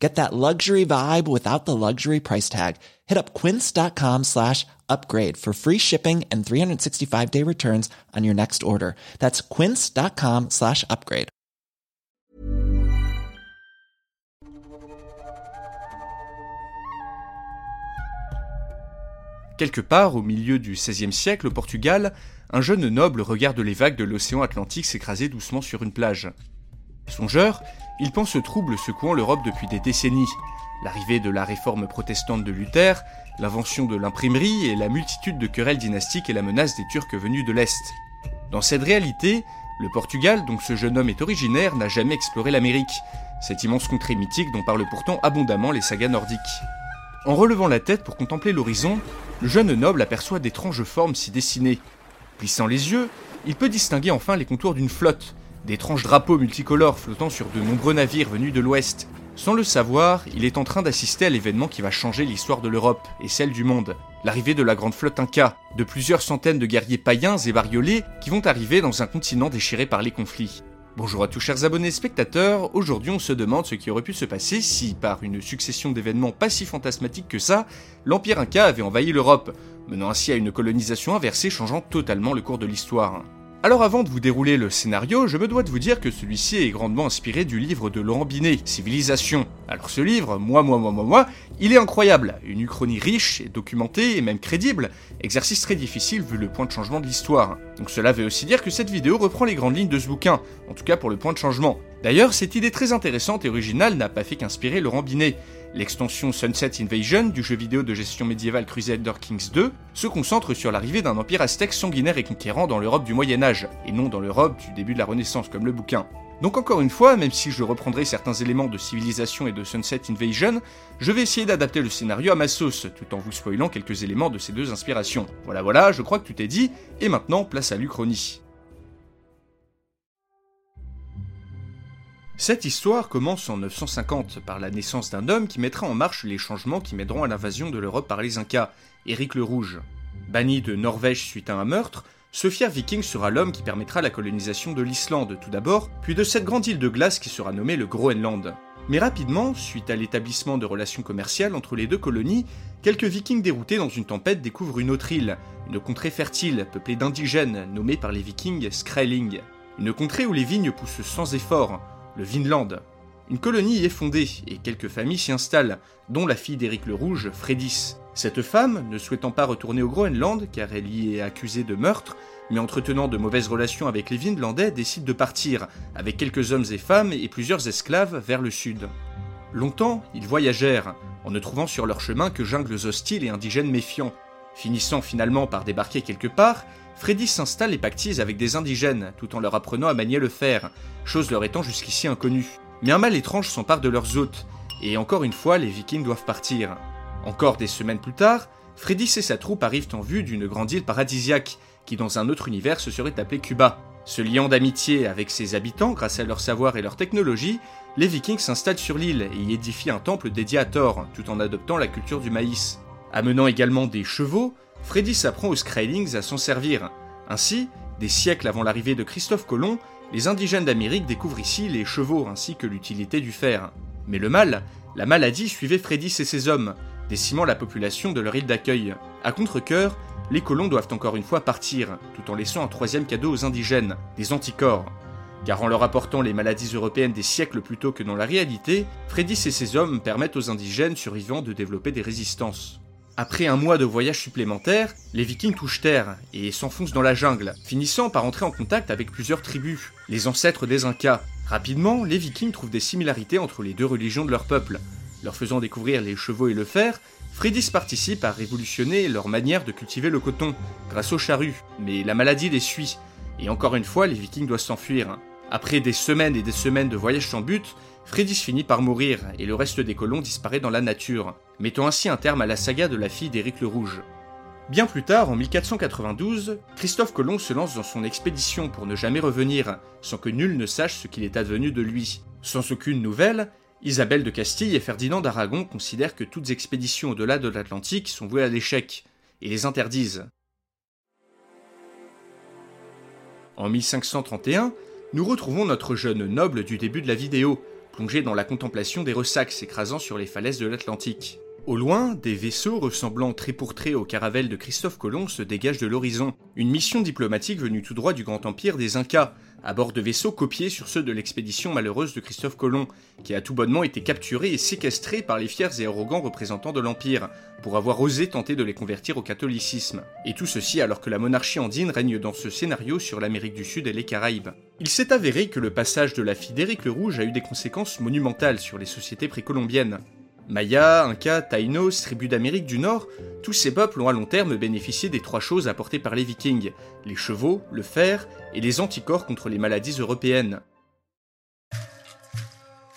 Get that luxury vibe without the luxury price tag. Hit up quince.com slash upgrade for free shipping and 365 day returns on your next order. That's quince.com slash upgrade. Quelque part au milieu du XVIe siècle au Portugal, un jeune noble regarde les vagues de l'océan Atlantique s'écraser doucement sur une plage. Songeur, il pense au trouble secouant l'Europe depuis des décennies. L'arrivée de la réforme protestante de Luther, l'invention de l'imprimerie et la multitude de querelles dynastiques et la menace des Turcs venus de l'Est. Dans cette réalité, le Portugal, dont ce jeune homme est originaire, n'a jamais exploré l'Amérique, cette immense contrée mythique dont parlent pourtant abondamment les sagas nordiques. En relevant la tête pour contempler l'horizon, le jeune noble aperçoit d'étranges formes s'y dessiner. Plissant les yeux, il peut distinguer enfin les contours d'une flotte, d'étranges drapeaux multicolores flottant sur de nombreux navires venus de l'Ouest. Sans le savoir, il est en train d'assister à l'événement qui va changer l'histoire de l'Europe et celle du monde. L'arrivée de la grande flotte Inca, de plusieurs centaines de guerriers païens et bariolés qui vont arriver dans un continent déchiré par les conflits. Bonjour à tous chers abonnés spectateurs, aujourd'hui on se demande ce qui aurait pu se passer si, par une succession d'événements pas si fantasmatiques que ça, l'Empire Inca avait envahi l'Europe, menant ainsi à une colonisation inversée changeant totalement le cours de l'histoire. Alors avant de vous dérouler le scénario, je me dois de vous dire que celui-ci est grandement inspiré du livre de Laurent Binet, Civilisation. Alors ce livre, moi, moi, moi, moi, moi, il est incroyable. Une uchronie riche et documentée et même crédible, exercice très difficile vu le point de changement de l'histoire. Donc cela veut aussi dire que cette vidéo reprend les grandes lignes de ce bouquin, en tout cas pour le point de changement. D'ailleurs, cette idée très intéressante et originale n'a pas fait qu'inspirer Laurent Binet. L'extension Sunset Invasion du jeu vidéo de gestion médiévale Crusader Kings 2 se concentre sur l'arrivée d'un empire aztèque sanguinaire et conquérant dans l'Europe du Moyen Âge, et non dans l'Europe du début de la Renaissance comme le bouquin. Donc encore une fois, même si je reprendrai certains éléments de Civilisation et de Sunset Invasion, je vais essayer d'adapter le scénario à ma sauce, tout en vous spoilant quelques éléments de ces deux inspirations. Voilà voilà, je crois que tout est dit, et maintenant place à l'Uchronie. Cette histoire commence en 950 par la naissance d'un homme qui mettra en marche les changements qui mèneront à l'invasion de l'Europe par les Incas, Éric le Rouge. Banni de Norvège suite à un meurtre, ce fier viking sera l'homme qui permettra la colonisation de l'Islande tout d'abord, puis de cette grande île de glace qui sera nommée le Groenland. Mais rapidement, suite à l'établissement de relations commerciales entre les deux colonies, quelques vikings déroutés dans une tempête découvrent une autre île, une contrée fertile peuplée d'indigènes nommée par les vikings Skrailing. Une contrée où les vignes poussent sans effort, Vinland. Une colonie y est fondée et quelques familles s'y installent, dont la fille d'Éric le Rouge, Frédis. Cette femme, ne souhaitant pas retourner au Groenland car elle y est accusée de meurtre, mais entretenant de mauvaises relations avec les Vinlandais, décide de partir, avec quelques hommes et femmes et plusieurs esclaves, vers le sud. Longtemps, ils voyagèrent, en ne trouvant sur leur chemin que jungles hostiles et indigènes méfiants. Finissant finalement par débarquer quelque part, Freddy s'installe et pactise avec des indigènes, tout en leur apprenant à manier le fer, chose leur étant jusqu'ici inconnue. Mais un mal étrange s'empare de leurs hôtes, et encore une fois, les vikings doivent partir. Encore des semaines plus tard, Freddy et sa troupe arrivent en vue d'une grande île paradisiaque, qui dans un autre univers se serait appelée Cuba. Se liant d'amitié avec ses habitants grâce à leur savoir et leur technologie, les vikings s'installent sur l'île et y édifient un temple dédié à Thor, tout en adoptant la culture du maïs. Amenant également des chevaux, Freddy s'apprend aux Skrylings à s'en servir. Ainsi, des siècles avant l'arrivée de Christophe Colomb, les indigènes d'Amérique découvrent ici les chevaux ainsi que l'utilité du fer. Mais le mal, la maladie suivait Freddy et ses hommes, décimant la population de leur île d'accueil. À contre-coeur, les colons doivent encore une fois partir, tout en laissant un troisième cadeau aux indigènes, des anticorps. Car en leur apportant les maladies européennes des siècles plus tôt que dans la réalité, Freddy et ses hommes permettent aux indigènes survivants de développer des résistances. Après un mois de voyage supplémentaire, les vikings touchent terre et s'enfoncent dans la jungle, finissant par entrer en contact avec plusieurs tribus, les ancêtres des Incas. Rapidement, les vikings trouvent des similarités entre les deux religions de leur peuple. Leur faisant découvrir les chevaux et le fer, Fredis participe à révolutionner leur manière de cultiver le coton, grâce aux charrues, mais la maladie les suit, et encore une fois les vikings doivent s'enfuir. Après des semaines et des semaines de voyage sans but, Fredis finit par mourir et le reste des colons disparaît dans la nature, mettant ainsi un terme à la saga de la fille d'Éric le Rouge. Bien plus tard, en 1492, Christophe Colomb se lance dans son expédition pour ne jamais revenir, sans que nul ne sache ce qu'il est advenu de lui. Sans aucune nouvelle, Isabelle de Castille et Ferdinand d'Aragon considèrent que toutes expéditions au-delà de l'Atlantique sont vouées à l'échec, et les interdisent. En 1531, nous retrouvons notre jeune noble du début de la vidéo, plongé dans la contemplation des ressacs s'écrasant sur les falaises de l'Atlantique. Au loin, des vaisseaux ressemblant trait pour trait aux caravelles de Christophe Colomb se dégagent de l'horizon. Une mission diplomatique venue tout droit du Grand Empire des Incas, à bord de vaisseaux copiés sur ceux de l'expédition malheureuse de Christophe Colomb, qui a tout bonnement été capturé et séquestré par les fiers et arrogants représentants de l'Empire, pour avoir osé tenter de les convertir au catholicisme. Et tout ceci alors que la monarchie andine règne dans ce scénario sur l'Amérique du Sud et les Caraïbes. Il s'est avéré que le passage de la fille d'Éric le Rouge a eu des conséquences monumentales sur les sociétés précolombiennes. Maya, Inca, Taïnos, tribus d'Amérique du Nord, tous ces peuples ont à long terme bénéficié des trois choses apportées par les vikings, les chevaux, le fer et les anticorps contre les maladies européennes.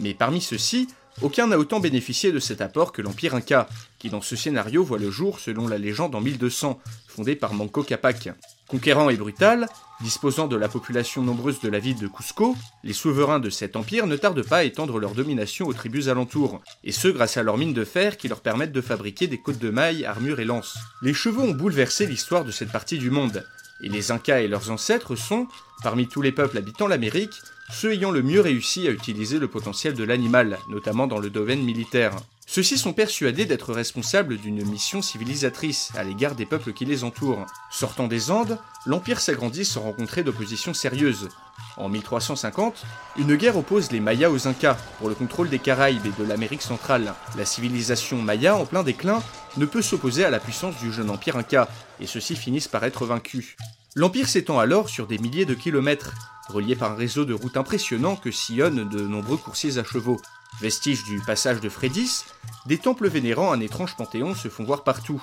Mais parmi ceux-ci, aucun n'a autant bénéficié de cet apport que l'Empire Inca, qui dans ce scénario voit le jour selon la légende en 1200, fondé par Manco Capac. Conquérant et brutal, disposant de la population nombreuse de la ville de Cusco, les souverains de cet empire ne tardent pas à étendre leur domination aux tribus alentours, et ce grâce à leurs mines de fer qui leur permettent de fabriquer des côtes de mailles, armures et lances. Les chevaux ont bouleversé l'histoire de cette partie du monde, et les Incas et leurs ancêtres sont, parmi tous les peuples habitant l'Amérique, ceux ayant le mieux réussi à utiliser le potentiel de l'animal, notamment dans le domaine militaire. Ceux-ci sont persuadés d'être responsables d'une mission civilisatrice à l'égard des peuples qui les entourent. Sortant des Andes, l'Empire s'agrandit sans rencontrer d'opposition sérieuse. En 1350, une guerre oppose les Mayas aux Incas pour le contrôle des Caraïbes et de l'Amérique centrale. La civilisation maya, en plein déclin, ne peut s'opposer à la puissance du jeune empire Inca, et ceux-ci finissent par être vaincus. L'empire s'étend alors sur des milliers de kilomètres, relié par un réseau de routes impressionnant que sillonnent de nombreux coursiers à chevaux. Vestiges du passage de Frédis, des temples vénérant un étrange panthéon se font voir partout.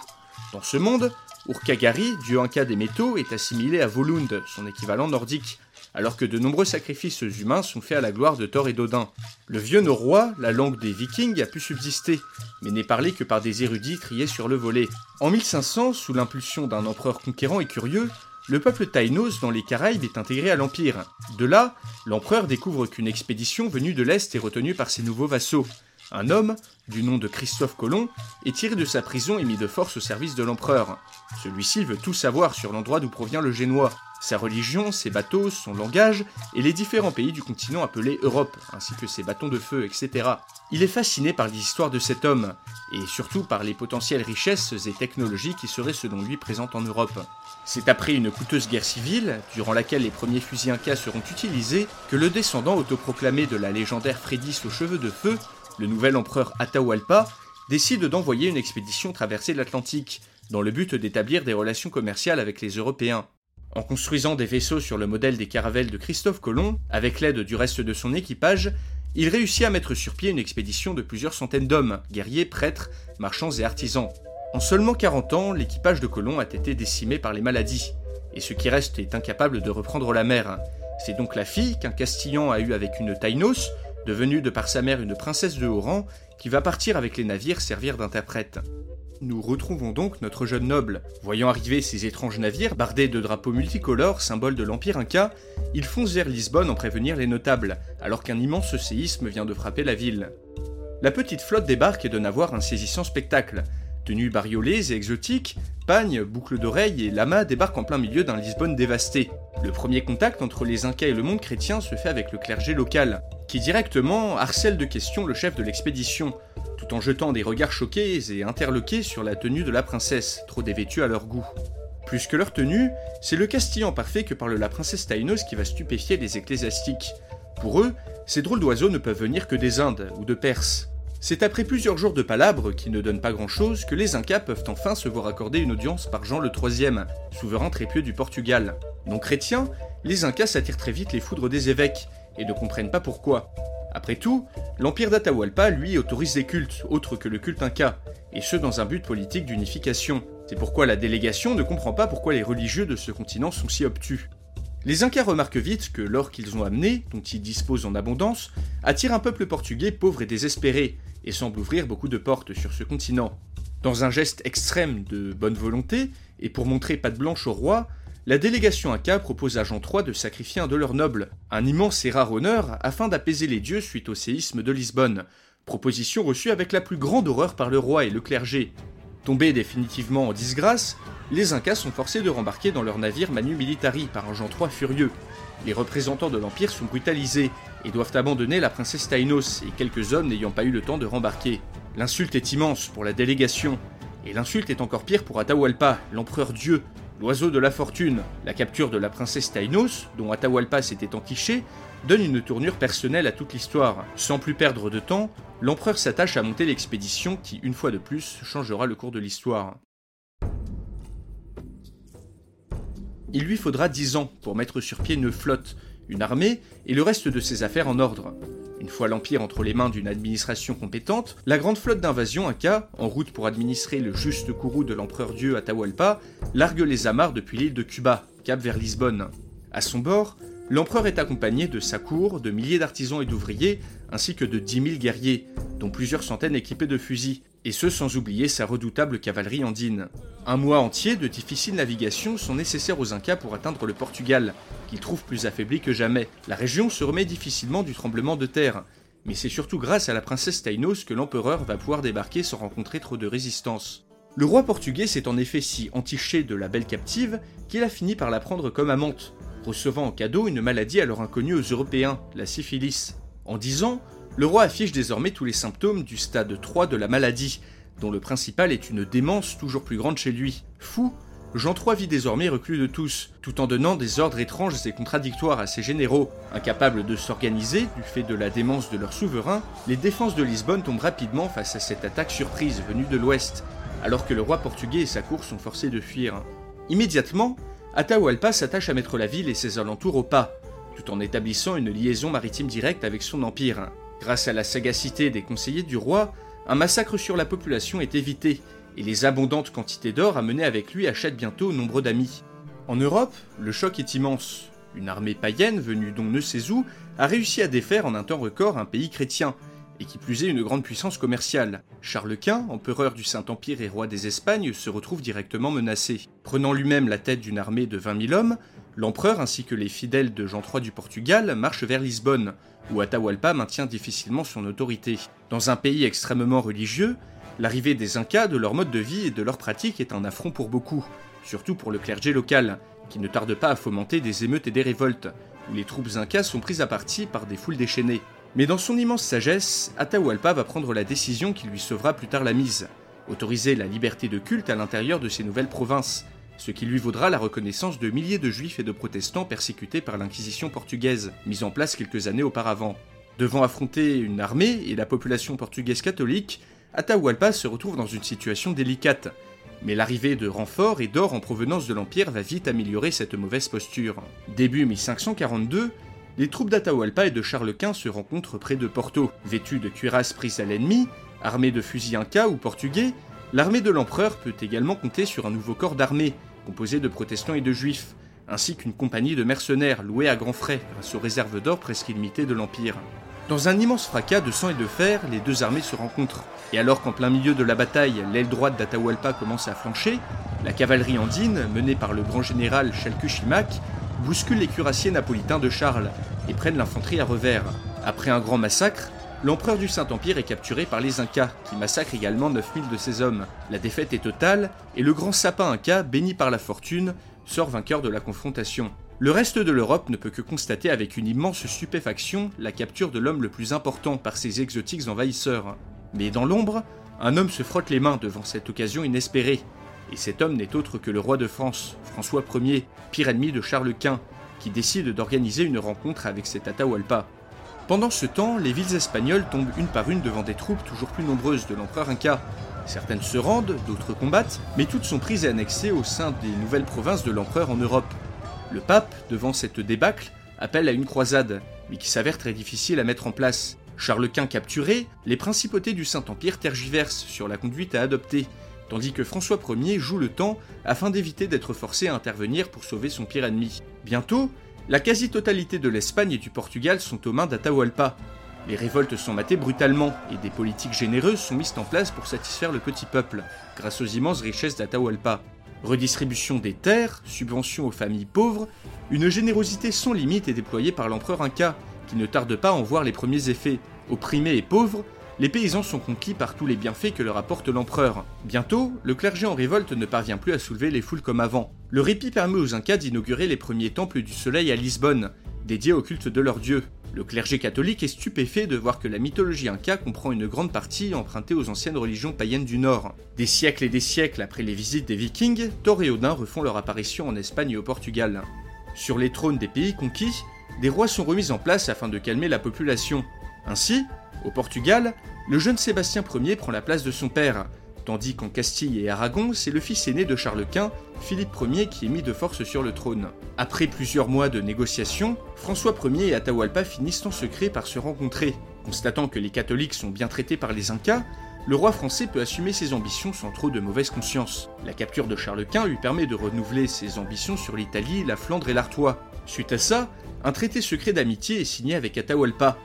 Dans ce monde, Urkagari, dieu inca des métaux, est assimilé à Volund, son équivalent nordique, alors que de nombreux sacrifices humains sont faits à la gloire de Thor et d'Odin. Le vieux norrois, la langue des vikings, a pu subsister, mais n'est parlé que par des érudits triés sur le volet. En 1500, sous l'impulsion d'un empereur conquérant et curieux, le peuple taïnos dans les Caraïbes est intégré à l'Empire. De là, l'empereur découvre qu'une expédition venue de l'Est est retenue par ses nouveaux vassaux. Un homme, du nom de Christophe Colomb, est tiré de sa prison et mis de force au service de l'empereur. Celui-ci veut tout savoir sur l'endroit d'où provient le Génois, sa religion, ses bateaux, son langage, et les différents pays du continent appelé Europe, ainsi que ses bâtons de feu, etc. Il est fasciné par l'histoire de cet homme, et surtout par les potentielles richesses et technologies qui seraient selon lui présentes en Europe. C'est après une coûteuse guerre civile, durant laquelle les premiers fusils Incas seront utilisés, que le descendant autoproclamé de la légendaire Frédis aux cheveux de feu, le nouvel empereur Atahualpa, décide d'envoyer une expédition traverser l'Atlantique, dans le but d'établir des relations commerciales avec les Européens. En construisant des vaisseaux sur le modèle des caravelles de Christophe Colomb, avec l'aide du reste de son équipage, il réussit à mettre sur pied une expédition de plusieurs centaines d'hommes, guerriers, prêtres, marchands et artisans. En seulement 40 ans, l'équipage de Colomb a été décimé par les maladies, et ce qui reste est incapable de reprendre la mer. C'est donc la fille qu'un Castillan a eue avec une Taïnos, devenue de par sa mère une princesse de haut rang, qui va partir avec les navires servir d'interprète. Nous retrouvons donc notre jeune noble. Voyant arriver ces étranges navires, bardés de drapeaux multicolores, symboles de l'Empire Inca, il fonce vers Lisbonne en prévenir les notables, alors qu'un immense séisme vient de frapper la ville. La petite flotte débarque et donne à voir un saisissant spectacle. Tenues bariolées et exotiques, pagnes, boucles d'oreilles et lamas débarquent en plein milieu d'un Lisbonne dévasté. Le premier contact entre les Incas et le monde chrétien se fait avec le clergé local, qui directement harcèle de questions le chef de l'expédition, tout en jetant des regards choqués et interloqués sur la tenue de la princesse, trop dévêtue à leur goût. Plus que leur tenue, c'est le castillan parfait que parle la princesse Taïnos qui va stupéfier les ecclésiastiques. Pour eux, ces drôles d'oiseaux ne peuvent venir que des Indes ou de Perse. C'est après plusieurs jours de palabres, qui ne donnent pas grand-chose, que les Incas peuvent enfin se voir accorder une audience par Jean le IIIe, souverain très pieux du Portugal. Non chrétiens, les Incas s'attirent très vite les foudres des évêques, et ne comprennent pas pourquoi. Après tout, l'empire d'Atahualpa, lui, autorise des cultes, autres que le culte inca, et ce dans un but politique d'unification. C'est pourquoi la délégation ne comprend pas pourquoi les religieux de ce continent sont si obtus. Les Incas remarquent vite que l'or qu'ils ont amené, dont ils disposent en abondance, attire un peuple portugais pauvre et désespéré, et semble ouvrir beaucoup de portes sur ce continent. Dans un geste extrême de bonne volonté, Et pour montrer patte blanche au roi, la délégation Inca propose à Jean III de sacrifier un de leurs nobles, un immense et rare honneur afin d'apaiser les dieux suite au séisme de Lisbonne. Proposition reçue avec la plus grande horreur par le roi et le clergé. Tombés définitivement en disgrâce, les Incas sont forcés de rembarquer dans leur navire Manu Militari par un Jean III furieux. Les représentants de l'Empire sont brutalisés et doivent abandonner la princesse Tainos et quelques hommes n'ayant pas eu le temps de rembarquer. L'insulte est immense pour la délégation, et l'insulte est encore pire pour Atahualpa, l'empereur dieu, l'oiseau de la fortune. La capture de la princesse Tainos, dont Atahualpa s'était entiché, donne une tournure personnelle à toute l'histoire. Sans plus perdre de temps, l'empereur s'attache à monter l'expédition qui, une fois de plus, changera le cours de l'histoire. Il lui faudra dix ans pour mettre sur pied une flotte, une armée et le reste de ses affaires en ordre. Une fois l'Empire entre les mains d'une administration compétente, la grande flotte d'invasion Inca, en route pour administrer le juste courroux de l'empereur dieu Atahualpa, largue les amarres depuis l'île de Cuba, cap vers Lisbonne. À son bord, l'empereur est accompagné de sa cour, de milliers d'artisans et d'ouvriers, ainsi que de dix mille guerriers, dont plusieurs centaines équipés de fusils, et ce sans oublier sa redoutable cavalerie andine. Un mois entier de difficile navigation sont nécessaires aux Incas pour atteindre le Portugal, qu'ils trouvent plus affaibli que jamais. La région se remet difficilement du tremblement de terre, mais c'est surtout grâce à la princesse Tainos que l'empereur va pouvoir débarquer sans rencontrer trop de résistance. Le roi portugais s'est en effet si entiché de la belle captive qu'il a fini par la prendre comme amante, recevant en cadeau une maladie alors inconnue aux Européens, la syphilis. En dix ans, le roi affiche désormais tous les symptômes du stade 3 de la maladie, dont le principal est une démence toujours plus grande chez lui. Fou, Jean III vit désormais reclus de tous, tout en donnant des ordres étranges et contradictoires à ses généraux. Incapables de s'organiser, du fait de la démence de leur souverain, les défenses de Lisbonne tombent rapidement face à cette attaque surprise venue de l'ouest, alors que le roi portugais et sa cour sont forcés de fuir. Immédiatement, Atahualpa s'attache à mettre la ville et ses alentours au pas, tout en établissant une liaison maritime directe avec son empire. Grâce à la sagacité des conseillers du roi, un massacre sur la population est évité, et les abondantes quantités d'or amenées avec lui achètent bientôt nombre d'amis. En Europe, le choc est immense. Une armée païenne venue d'on ne sait où a réussi à défaire en un temps record un pays chrétien, et qui plus est une grande puissance commerciale. Charles Quint, empereur du Saint-Empire et roi des Espagnes, se retrouve directement menacé. Prenant lui-même la tête d'une armée de 20 000 hommes, l'empereur ainsi que les fidèles de Jean III du Portugal marchent vers Lisbonne, où Atahualpa maintient difficilement son autorité. Dans un pays extrêmement religieux, l'arrivée des Incas, de leur mode de vie et de leurs pratiques est un affront pour beaucoup, surtout pour le clergé local, qui ne tarde pas à fomenter des émeutes et des révoltes, où les troupes Incas sont prises à partie par des foules déchaînées. Mais dans son immense sagesse, Atahualpa va prendre la décision qui lui sauvera plus tard la mise, autoriser la liberté de culte à l'intérieur de ces nouvelles provinces, ce qui lui vaudra la reconnaissance de milliers de juifs et de protestants persécutés par l'Inquisition portugaise, mise en place quelques années auparavant. Devant affronter une armée et la population portugaise catholique, Atahualpa se retrouve dans une situation délicate. Mais l'arrivée de renforts et d'or en provenance de l'Empire va vite améliorer cette mauvaise posture. Début 1542, les troupes d'Atahualpa et de Charles Quint se rencontrent près de Porto. Vêtues de cuirasses prises à l'ennemi, armées de fusils incas ou portugais, l'armée de l'empereur peut également compter sur un nouveau corps d'armée, composé de protestants et de juifs, ainsi qu'une compagnie de mercenaires loués à grands frais grâce aux réserves d'or presque illimitées de l'Empire. Dans un immense fracas de sang et de fer, les deux armées se rencontrent. Et alors qu'en plein milieu de la bataille, l'aile droite d'Atahualpa commence à flancher, la cavalerie andine, menée par le grand général Chalcuchimac, bouscule les cuirassiers napolitains de Charles et prennent l'infanterie à revers. Après un grand massacre, l'empereur du Saint-Empire est capturé par les Incas, qui massacrent également 9000 de ses hommes. La défaite est totale, et le grand sapin Inca, béni par la fortune, sort vainqueur de la confrontation. Le reste de l'Europe ne peut que constater avec une immense stupéfaction la capture de l'homme le plus important par ces exotiques envahisseurs. Mais dans l'ombre, un homme se frotte les mains devant cette occasion inespérée. Et cet homme n'est autre que le roi de France, François Ier, pire ennemi de Charles Quint, qui décide d'organiser une rencontre avec cet Atahualpa. Pendant ce temps, les villes espagnoles tombent une par une devant des troupes toujours plus nombreuses de l'empereur Inca. Certaines se rendent, d'autres combattent, mais toutes sont prises et annexées au sein des nouvelles provinces de l'empereur en Europe. Le pape, devant cette débâcle, appelle à une croisade, mais qui s'avère très difficile à mettre en place. Charles Quint capturé, les principautés du Saint-Empire tergiversent sur la conduite à adopter, tandis que François Ier joue le temps afin d'éviter d'être forcé à intervenir pour sauver son pire ennemi. Bientôt, la quasi-totalité de l'Espagne et du Portugal sont aux mains d'Atahualpa. Les révoltes sont matées brutalement et des politiques généreuses sont mises en place pour satisfaire le petit peuple, grâce aux immenses richesses d'Atahualpa. Redistribution des terres, subventions aux familles pauvres, une générosité sans limite est déployée par l'empereur Inca, qui ne tarde pas à en voir les premiers effets. Opprimés et pauvres, les paysans sont conquis par tous les bienfaits que leur apporte l'empereur. Bientôt, le clergé en révolte ne parvient plus à soulever les foules comme avant. Le répit permet aux Incas d'inaugurer les premiers temples du soleil à Lisbonne, dédiés au culte de leur dieu. Le clergé catholique est stupéfait de voir que la mythologie inca comprend une grande partie empruntée aux anciennes religions païennes du Nord. Des siècles et des siècles après les visites des Vikings, Thor et Odin refont leur apparition en Espagne et au Portugal. Sur les trônes des pays conquis, des rois sont remis en place afin de calmer la population. Ainsi, au Portugal, le jeune Sébastien Ier prend la place de son père, tandis qu'en Castille et Aragon, c'est le fils aîné de Charles Quint, Philippe Ier, qui est mis de force sur le trône. Après plusieurs mois de négociations, François Ier et Atahualpa finissent en secret par se rencontrer. Constatant que les catholiques sont bien traités par les Incas, le roi français peut assumer ses ambitions sans trop de mauvaise conscience. La capture de Charles Quint lui permet de renouveler ses ambitions sur l'Italie, la Flandre et l'Artois. Suite à ça, un traité secret d'amitié est signé avec Atahualpa.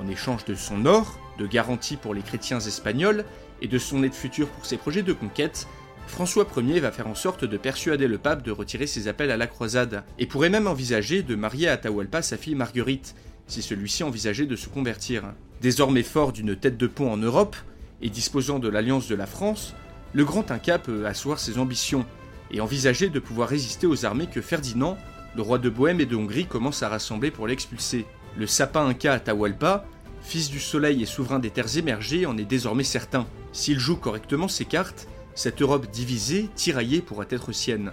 En échange de son or, de garanties pour les chrétiens espagnols et de son aide future pour ses projets de conquête, François Ier va faire en sorte de persuader le pape de retirer ses appels à la croisade, et pourrait même envisager de marier à Atahualpa sa fille Marguerite, si celui-ci envisageait de se convertir. Désormais fort d'une tête de pont en Europe, et disposant de l'alliance de la France, le grand Inca peut asseoir ses ambitions, et envisager de pouvoir résister aux armées que Ferdinand, le roi de Bohême et de Hongrie, commence à rassembler pour l'expulser. Le sapin Inca Atahualpa fils du soleil et souverain des terres émergées, en est désormais certain. S'il joue correctement ses cartes, cette Europe divisée, tiraillée pourra être sienne.